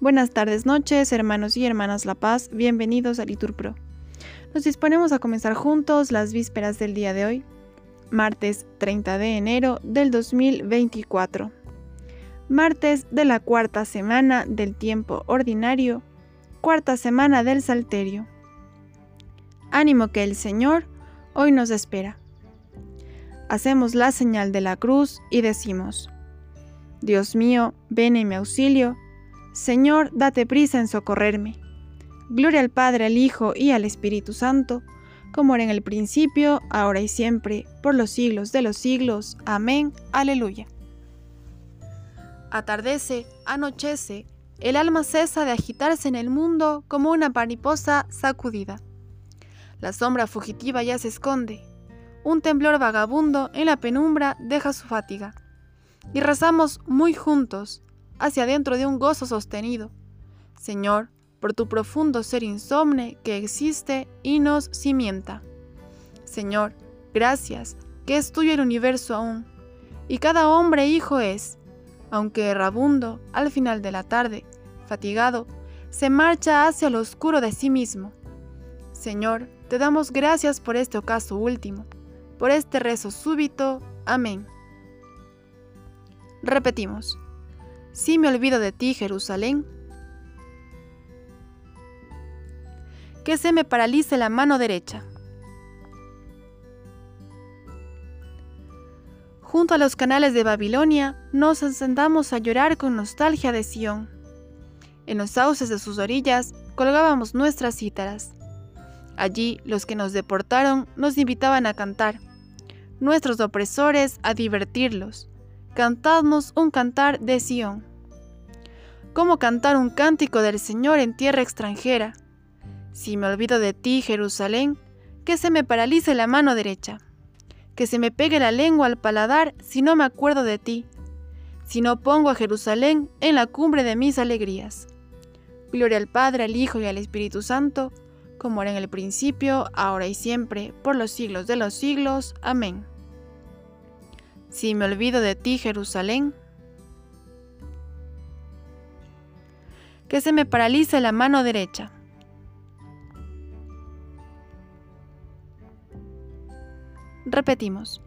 Buenas tardes, noches, hermanos y hermanas La Paz, bienvenidos a Litur Pro. Nos disponemos a comenzar juntos las vísperas del día de hoy, martes 30 de enero del 2024. Martes de la cuarta semana del tiempo ordinario, cuarta semana del Salterio. Ánimo que el Señor hoy nos espera. Hacemos la señal de la cruz y decimos, Dios mío, ven en mi auxilio, Señor, date prisa en socorrerme. Gloria al Padre, al Hijo y al Espíritu Santo, como era en el principio, ahora y siempre, por los siglos de los siglos. Amén. Aleluya. Atardece, anochece, el alma cesa de agitarse en el mundo como una mariposa sacudida. La sombra fugitiva ya se esconde. Un temblor vagabundo en la penumbra deja su fatiga y rezamos muy juntos, hacia dentro de un gozo sostenido. Señor, por tu profundo ser insomne que existe y nos cimienta. Señor, gracias, que es tuyo el universo aún, y cada hombre hijo es, aunque errabundo, al final de la tarde, fatigado, se marcha hacia lo oscuro de sí mismo. Señor, te damos gracias por este ocaso último, por este rezo súbito. Amén. Repetimos, si me olvido de ti, Jerusalén, que se me paralice la mano derecha. Junto a los canales de Babilonia nos sentamos a llorar con nostalgia de Sión. En los sauces de sus orillas colgábamos nuestras cítaras. Allí los que nos deportaron nos invitaban a cantar, nuestros opresores a divertirlos cantadnos un cantar de Sión. ¿Cómo cantar un cántico del Señor en tierra extranjera? Si me olvido de ti, Jerusalén, que se me paralice la mano derecha, que se me pegue la lengua al paladar si no me acuerdo de ti, si no pongo a Jerusalén en la cumbre de mis alegrías. Gloria al Padre, al Hijo y al Espíritu Santo, como era en el principio, ahora y siempre, por los siglos de los siglos. Amén. Si me olvido de ti, Jerusalén, que se me paralice la mano derecha. Repetimos,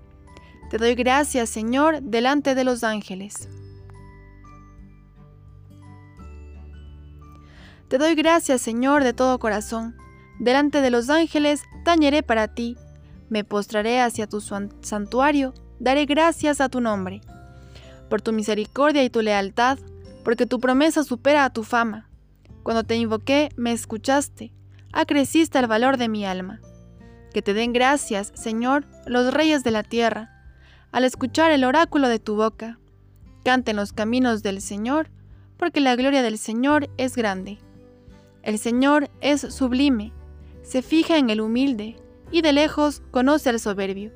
te doy gracias, Señor, delante de los ángeles. Te doy gracias, Señor, de todo corazón. Delante de los ángeles tañeré para ti, me postraré hacia tu santuario daré gracias a tu nombre, por tu misericordia y tu lealtad, porque tu promesa supera a tu fama. Cuando te invoqué, me escuchaste, acreciste el valor de mi alma. Que te den gracias, Señor, los reyes de la tierra, al escuchar el oráculo de tu boca. Canten los caminos del Señor, porque la gloria del Señor es grande. El Señor es sublime, se fija en el humilde, y de lejos conoce al soberbio.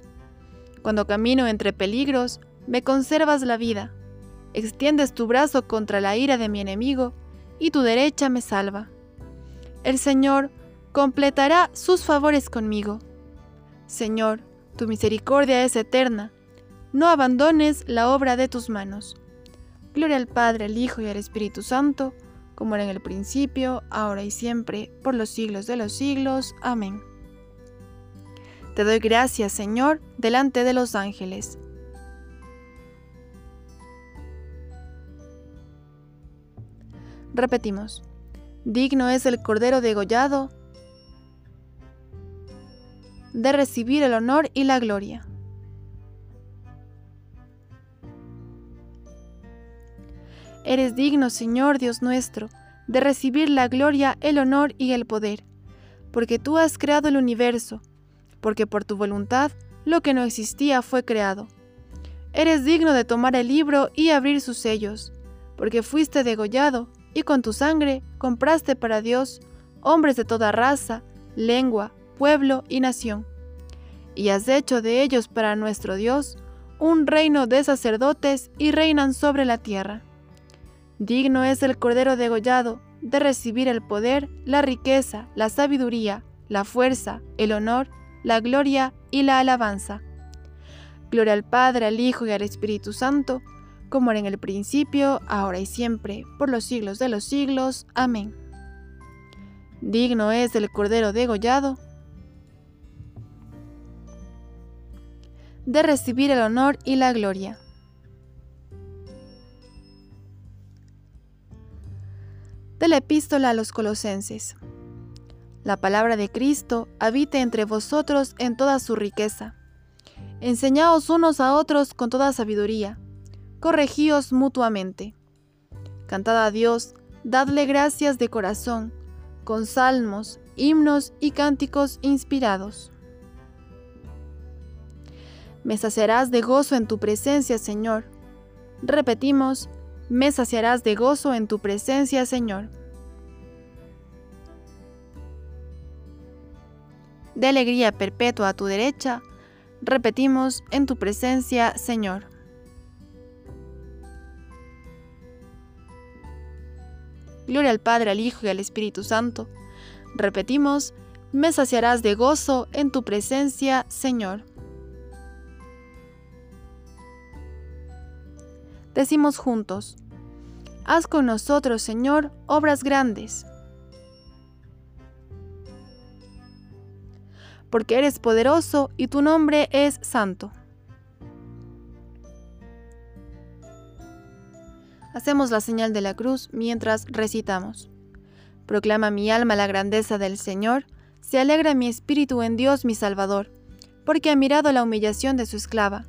Cuando camino entre peligros, me conservas la vida. Extiendes tu brazo contra la ira de mi enemigo, y tu derecha me salva. El Señor completará sus favores conmigo. Señor, tu misericordia es eterna. No abandones la obra de tus manos. Gloria al Padre, al Hijo y al Espíritu Santo, como era en el principio, ahora y siempre, por los siglos de los siglos. Amén. Te doy gracias, Señor, delante de los ángeles. Repetimos, digno es el Cordero degollado de recibir el honor y la gloria. Eres digno, Señor Dios nuestro, de recibir la gloria, el honor y el poder, porque tú has creado el universo, porque por tu voluntad lo que no existía fue creado. Eres digno de tomar el libro y abrir sus sellos, porque fuiste degollado y con tu sangre compraste para Dios hombres de toda raza, lengua, pueblo y nación. Y has hecho de ellos para nuestro Dios un reino de sacerdotes y reinan sobre la tierra. Digno es el Cordero degollado de recibir el poder, la riqueza, la sabiduría, la fuerza, el honor la gloria y la alabanza. Gloria al Padre, al Hijo y al Espíritu Santo, como era en el principio, ahora y siempre, por los siglos de los siglos. Amén. Digno es el Cordero degollado de recibir el honor y la gloria. De la epístola a los colosenses. La palabra de Cristo habite entre vosotros en toda su riqueza. Enseñaos unos a otros con toda sabiduría corregíos mutuamente. Cantad a Dios, dadle gracias de corazón, con salmos, himnos y cánticos inspirados. Me saciarás de gozo en tu presencia, Señor. Repetimos, me saciarás de gozo en tu presencia, Señor. De alegría perpetua a tu derecha, repetimos, en tu presencia, Señor. Gloria al Padre, al Hijo y al Espíritu Santo. Repetimos, me saciarás de gozo en tu presencia, Señor. Decimos juntos, haz con nosotros, Señor, obras grandes. Porque eres poderoso y tu nombre es santo. Hacemos la señal de la cruz mientras recitamos. Proclama mi alma la grandeza del Señor, se alegra mi espíritu en Dios mi Salvador, porque ha mirado la humillación de su esclava.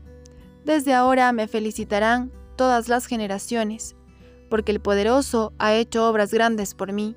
Desde ahora me felicitarán todas las generaciones, porque el poderoso ha hecho obras grandes por mí.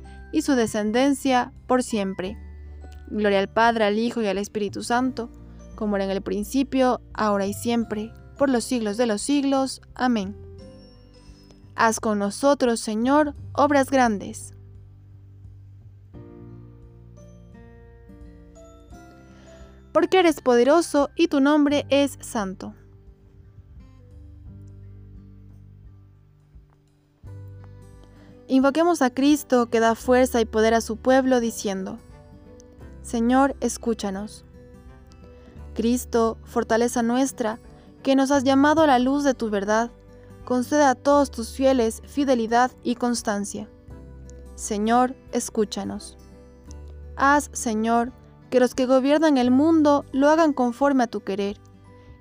y su descendencia por siempre. Gloria al Padre, al Hijo y al Espíritu Santo, como era en el principio, ahora y siempre, por los siglos de los siglos. Amén. Haz con nosotros, Señor, obras grandes. Porque eres poderoso y tu nombre es santo. Invoquemos a Cristo que da fuerza y poder a su pueblo diciendo, Señor, escúchanos. Cristo, fortaleza nuestra, que nos has llamado a la luz de tu verdad, concede a todos tus fieles fidelidad y constancia. Señor, escúchanos. Haz, Señor, que los que gobiernan el mundo lo hagan conforme a tu querer,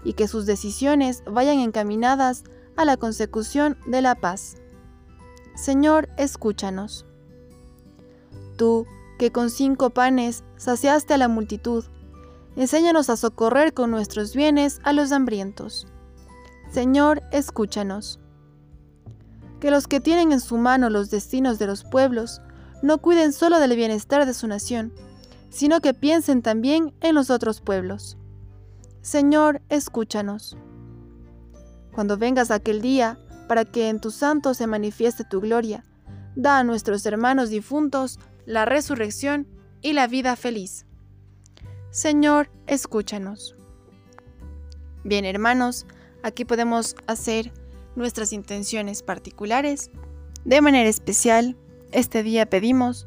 y que sus decisiones vayan encaminadas a la consecución de la paz. Señor, escúchanos. Tú, que con cinco panes saciaste a la multitud, enséñanos a socorrer con nuestros bienes a los hambrientos Señor, escúchanos. Que los que tienen en su mano los destinos de los pueblos no cuiden solo del bienestar de su nación, sino que piensen también en los otros pueblos. Señor, escúchanos. Cuando vengas aquel día, para que en tu santo se manifieste tu gloria, da a nuestros hermanos difuntos la resurrección y la vida feliz. Señor, escúchanos. Bien, hermanos, Aquí podemos hacer nuestras intenciones particulares. De manera especial, este día pedimos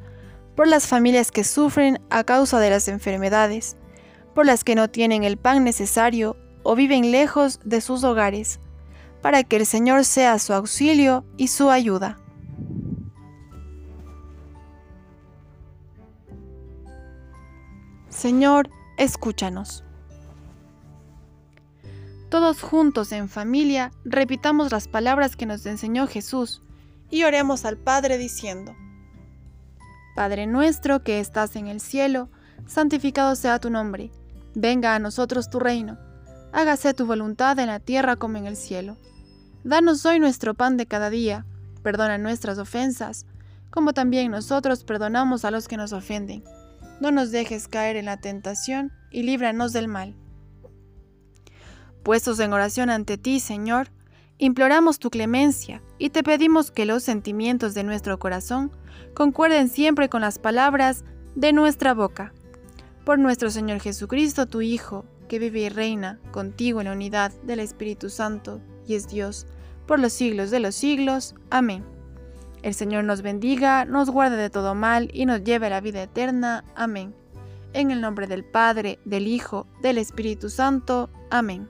por las familias que sufren a causa de las enfermedades, por las que no tienen el pan necesario o viven lejos de sus hogares, para que el Señor sea su auxilio y su ayuda. Señor, escúchanos. Todos juntos en familia repitamos las palabras que nos enseñó Jesús y oremos al Padre diciendo, Padre nuestro que estás en el cielo, santificado sea tu nombre, venga a nosotros tu reino, hágase tu voluntad en la tierra como en el cielo. Danos hoy nuestro pan de cada día, perdona nuestras ofensas, como también nosotros perdonamos a los que nos ofenden. No nos dejes caer en la tentación y líbranos del mal puestos en oración ante ti, Señor, imploramos tu clemencia y te pedimos que los sentimientos de nuestro corazón concuerden siempre con las palabras de nuestra boca. Por nuestro Señor Jesucristo, tu Hijo, que vive y reina contigo en la unidad del Espíritu Santo y es Dios, por los siglos de los siglos. Amén. El Señor nos bendiga, nos guarde de todo mal y nos lleve a la vida eterna. Amén. En el nombre del Padre, del Hijo, del Espíritu Santo. Amén.